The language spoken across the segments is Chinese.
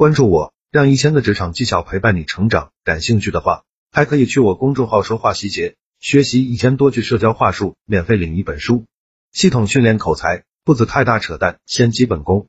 关注我，让一千个职场技巧陪伴你成长。感兴趣的话，还可以去我公众号说话细节，学习一千多句社交话术，免费领一本书。系统训练口才，步子太大扯淡，先基本功。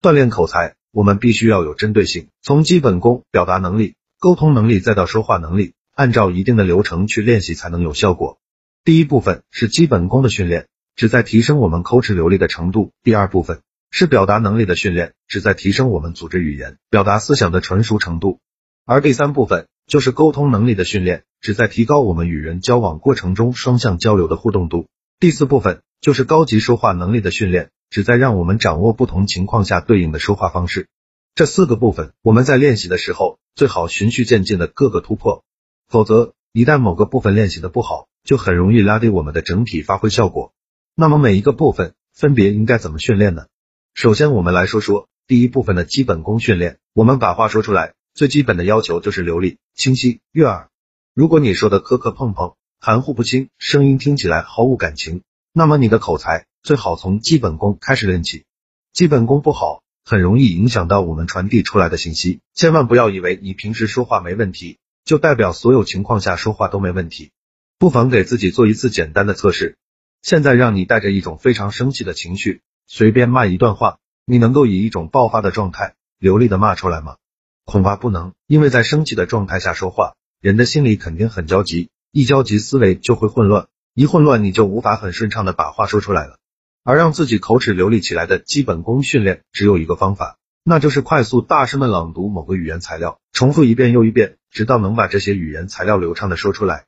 锻炼口才，我们必须要有针对性，从基本功、表达能力、沟通能力，再到说话能力，按照一定的流程去练习才能有效果。第一部分是基本功的训练，旨在提升我们口齿流利的程度。第二部分。是表达能力的训练，旨在提升我们组织语言、表达思想的纯熟程度；而第三部分就是沟通能力的训练，旨在提高我们与人交往过程中双向交流的互动度；第四部分就是高级说话能力的训练，旨在让我们掌握不同情况下对应的说话方式。这四个部分，我们在练习的时候最好循序渐进的各个突破，否则一旦某个部分练习的不好，就很容易拉低我们的整体发挥效果。那么每一个部分分别应该怎么训练呢？首先，我们来说说第一部分的基本功训练。我们把话说出来，最基本的要求就是流利、清晰、悦耳。如果你说的磕磕碰碰、含糊不清，声音听起来毫无感情，那么你的口才最好从基本功开始练起。基本功不好，很容易影响到我们传递出来的信息。千万不要以为你平时说话没问题，就代表所有情况下说话都没问题。不妨给自己做一次简单的测试。现在让你带着一种非常生气的情绪。随便骂一段话，你能够以一种爆发的状态流利的骂出来吗？恐怕不能，因为在生气的状态下说话，人的心里肯定很焦急，一焦急思维就会混乱，一混乱你就无法很顺畅的把话说出来了。而让自己口齿流利起来的基本功训练只有一个方法，那就是快速大声的朗读某个语言材料，重复一遍又一遍，直到能把这些语言材料流畅的说出来。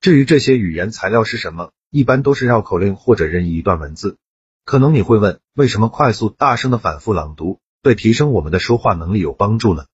至于这些语言材料是什么，一般都是绕口令或者任意一段文字。可能你会问，为什么快速大声的反复朗读对提升我们的说话能力有帮助呢？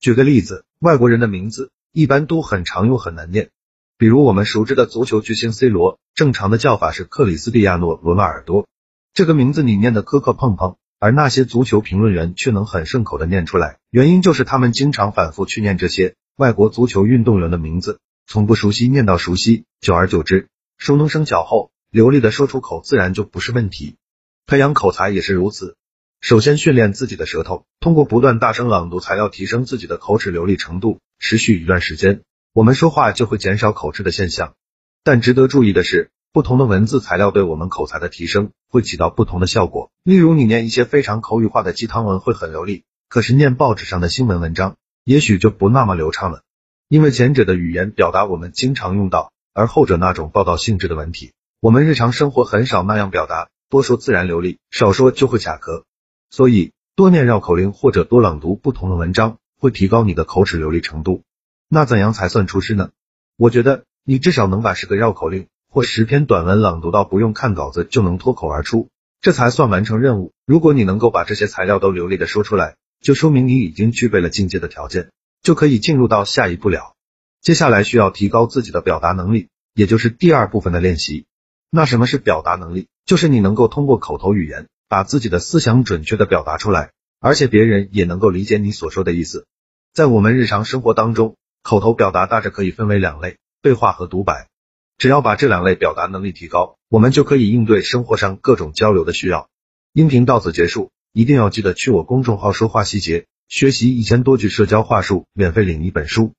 举个例子，外国人的名字一般都很长又很难念，比如我们熟知的足球巨星 C 罗，正常的叫法是克里斯蒂亚诺·罗纳尔多，这个名字你念的磕磕碰碰，而那些足球评论员却能很顺口的念出来，原因就是他们经常反复去念这些外国足球运动员的名字，从不熟悉念到熟悉，久而久之，熟能生巧后，流利的说出口自然就不是问题。培养口才也是如此，首先训练自己的舌头，通过不断大声朗读材料提升自己的口齿流利程度，持续一段时间，我们说话就会减少口吃的现象。但值得注意的是，不同的文字材料对我们口才的提升会起到不同的效果。例如，你念一些非常口语化的鸡汤文会很流利，可是念报纸上的新闻文章也许就不那么流畅了，因为前者的语言表达我们经常用到，而后者那种报道性质的文体，我们日常生活很少那样表达。多说自然流利，少说就会卡壳。所以多念绕口令或者多朗读不同的文章，会提高你的口齿流利程度。那怎样才算出师呢？我觉得你至少能把十个绕口令或十篇短文朗读到不用看稿子就能脱口而出，这才算完成任务。如果你能够把这些材料都流利的说出来，就说明你已经具备了进阶的条件，就可以进入到下一步了。接下来需要提高自己的表达能力，也就是第二部分的练习。那什么是表达能力？就是你能够通过口头语言把自己的思想准确的表达出来，而且别人也能够理解你所说的意思。在我们日常生活当中，口头表达大致可以分为两类：对话和独白。只要把这两类表达能力提高，我们就可以应对生活上各种交流的需要。音频到此结束，一定要记得去我公众号说话细节，学习一千多句社交话术，免费领一本书。